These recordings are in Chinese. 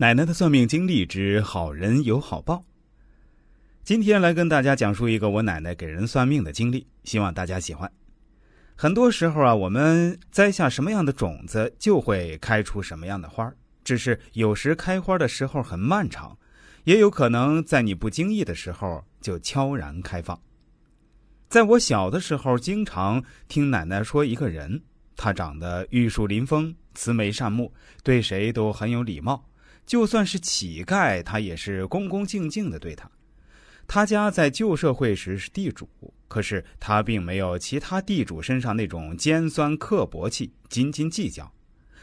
奶奶的算命经历之好人有好报。今天来跟大家讲述一个我奶奶给人算命的经历，希望大家喜欢。很多时候啊，我们栽下什么样的种子，就会开出什么样的花只是有时开花的时候很漫长，也有可能在你不经意的时候就悄然开放。在我小的时候，经常听奶奶说一个人，他长得玉树临风，慈眉善目，对谁都很有礼貌。就算是乞丐，他也是恭恭敬敬的对他。他家在旧社会时是地主，可是他并没有其他地主身上那种尖酸刻薄气、斤斤计较。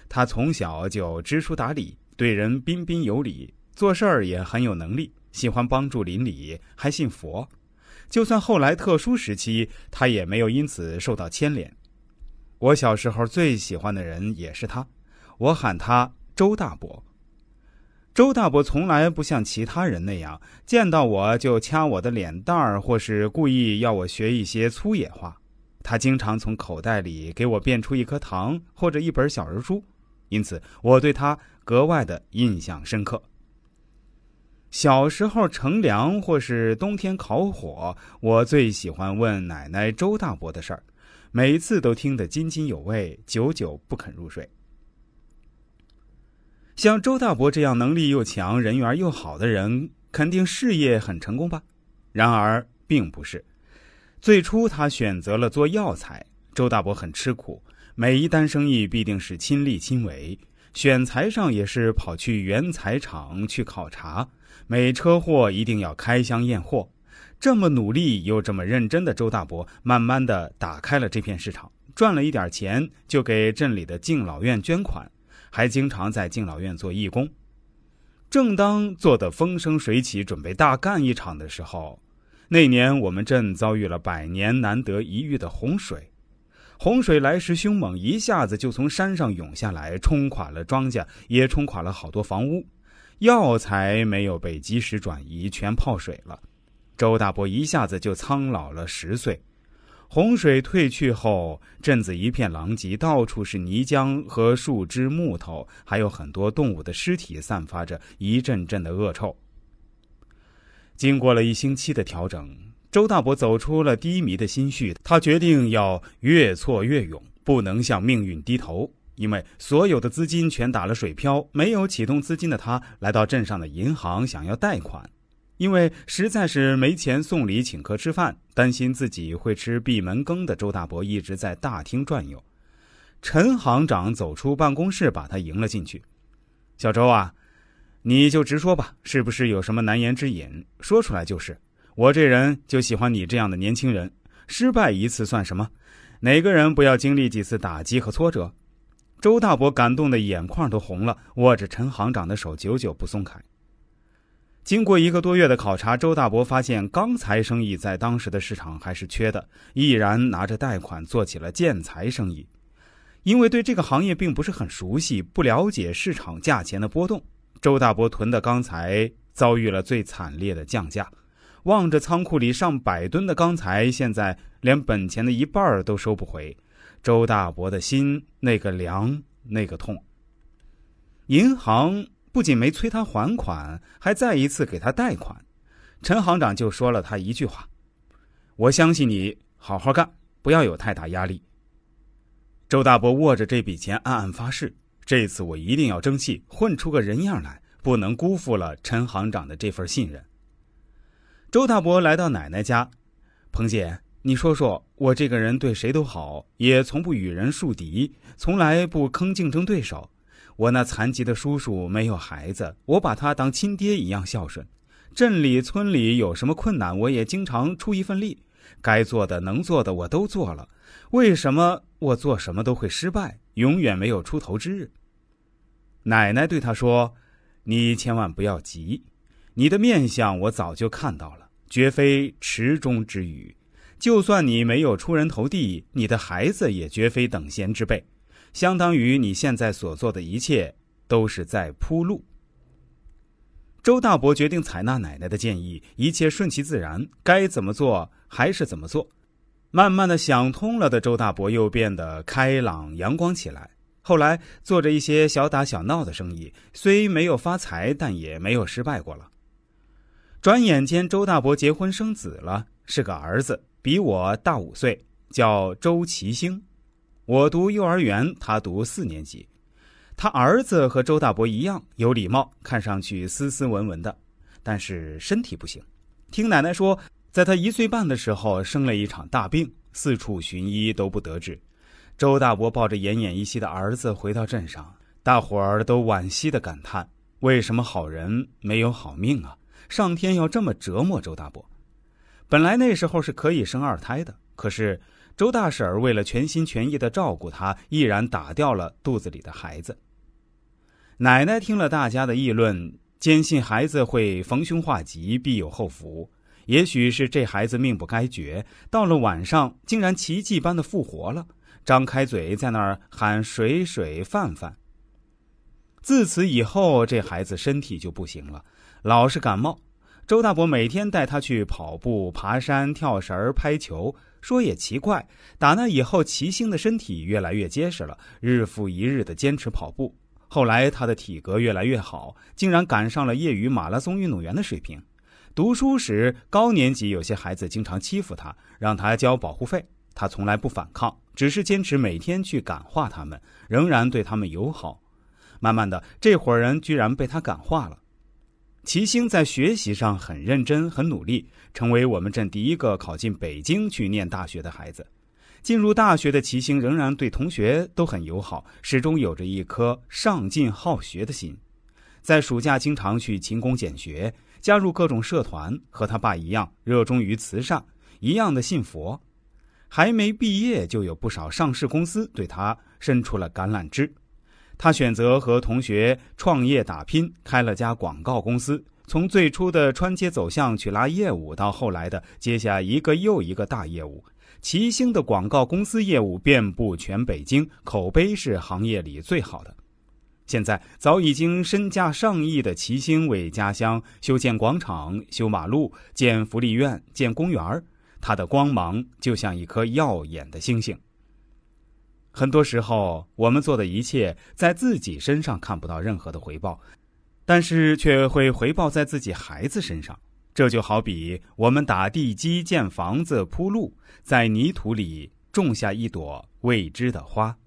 他从小就知书达理，对人彬彬有礼，做事儿也很有能力，喜欢帮助邻里，还信佛。就算后来特殊时期，他也没有因此受到牵连。我小时候最喜欢的人也是他，我喊他周大伯。周大伯从来不像其他人那样见到我就掐我的脸蛋儿，或是故意要我学一些粗野话。他经常从口袋里给我变出一颗糖或者一本小人书，因此我对他格外的印象深刻。小时候乘凉或是冬天烤火，我最喜欢问奶奶周大伯的事儿，每次都听得津津有味，久久不肯入睡。像周大伯这样能力又强、人缘又好的人，肯定事业很成功吧？然而并不是。最初他选择了做药材，周大伯很吃苦，每一单生意必定是亲力亲为，选材上也是跑去原材厂去考察，每车货一定要开箱验货。这么努力又这么认真的周大伯，慢慢的打开了这片市场，赚了一点钱，就给镇里的敬老院捐款。还经常在敬老院做义工。正当做得风生水起，准备大干一场的时候，那年我们镇遭遇了百年难得一遇的洪水。洪水来势凶猛，一下子就从山上涌下来，冲垮了庄稼，也冲垮了好多房屋。药材没有被及时转移，全泡水了。周大伯一下子就苍老了十岁。洪水退去后，镇子一片狼藉，到处是泥浆和树枝、木头，还有很多动物的尸体，散发着一阵阵的恶臭。经过了一星期的调整，周大伯走出了低迷的心绪，他决定要越挫越勇，不能向命运低头。因为所有的资金全打了水漂，没有启动资金的他，来到镇上的银行想要贷款。因为实在是没钱送礼请客吃饭，担心自己会吃闭门羹的周大伯一直在大厅转悠。陈行长走出办公室，把他迎了进去。小周啊，你就直说吧，是不是有什么难言之隐？说出来就是。我这人就喜欢你这样的年轻人，失败一次算什么？哪个人不要经历几次打击和挫折？周大伯感动的眼眶都红了，握着陈行长的手，久久不松开。经过一个多月的考察，周大伯发现钢材生意在当时的市场还是缺的，毅然拿着贷款做起了建材生意。因为对这个行业并不是很熟悉，不了解市场价钱的波动，周大伯囤的钢材遭遇了最惨烈的降价。望着仓库里上百吨的钢材，现在连本钱的一半都收不回，周大伯的心那个凉，那个痛。银行。不仅没催他还款，还再一次给他贷款。陈行长就说了他一句话：“我相信你，好好干，不要有太大压力。”周大伯握着这笔钱，暗暗发誓：这次我一定要争气，混出个人样来，不能辜负了陈行长的这份信任。周大伯来到奶奶家：“彭姐，你说说我这个人对谁都好，也从不与人树敌，从来不坑竞争对手。”我那残疾的叔叔没有孩子，我把他当亲爹一样孝顺。镇里村里有什么困难，我也经常出一份力。该做的能做的我都做了。为什么我做什么都会失败，永远没有出头之日？奶奶对他说：“你千万不要急，你的面相我早就看到了，绝非池中之鱼。就算你没有出人头地，你的孩子也绝非等闲之辈。”相当于你现在所做的一切都是在铺路。周大伯决定采纳奶奶的建议，一切顺其自然，该怎么做还是怎么做。慢慢的想通了的周大伯又变得开朗阳光起来。后来做着一些小打小闹的生意，虽没有发财，但也没有失败过了。转眼间，周大伯结婚生子了，是个儿子，比我大五岁，叫周其兴。我读幼儿园，他读四年级。他儿子和周大伯一样有礼貌，看上去斯斯文文的，但是身体不行。听奶奶说，在他一岁半的时候生了一场大病，四处寻医都不得治。周大伯抱着奄奄一息的儿子回到镇上，大伙儿都惋惜的感叹：为什么好人没有好命啊？上天要这么折磨周大伯。本来那时候是可以生二胎的，可是。周大婶为了全心全意的照顾他，毅然打掉了肚子里的孩子。奶奶听了大家的议论，坚信孩子会逢凶化吉，必有后福。也许是这孩子命不该绝，到了晚上竟然奇迹般的复活了，张开嘴在那儿喊水水饭饭。自此以后，这孩子身体就不行了，老是感冒。周大伯每天带他去跑步、爬山、跳绳、拍球。说也奇怪，打那以后，齐星的身体越来越结实了，日复一日的坚持跑步。后来他的体格越来越好，竟然赶上了业余马拉松运动员的水平。读书时，高年级有些孩子经常欺负他，让他交保护费，他从来不反抗，只是坚持每天去感化他们，仍然对他们友好。慢慢的，这伙人居然被他感化了。齐星在学习上很认真、很努力，成为我们镇第一个考进北京去念大学的孩子。进入大学的齐星仍然对同学都很友好，始终有着一颗上进好学的心。在暑假经常去勤工俭学，加入各种社团，和他爸一样热衷于慈善，一样的信佛。还没毕业，就有不少上市公司对他伸出了橄榄枝。他选择和同学创业打拼，开了家广告公司。从最初的穿街走巷去拉业务，到后来的接下一个又一个大业务，齐星的广告公司业务遍布全北京，口碑是行业里最好的。现在早已经身价上亿的齐星为家乡修建广场、修马路、建福利院、建公园他的光芒就像一颗耀眼的星星。很多时候，我们做的一切在自己身上看不到任何的回报，但是却会回报在自己孩子身上。这就好比我们打地基、建房子、铺路，在泥土里种下一朵未知的花。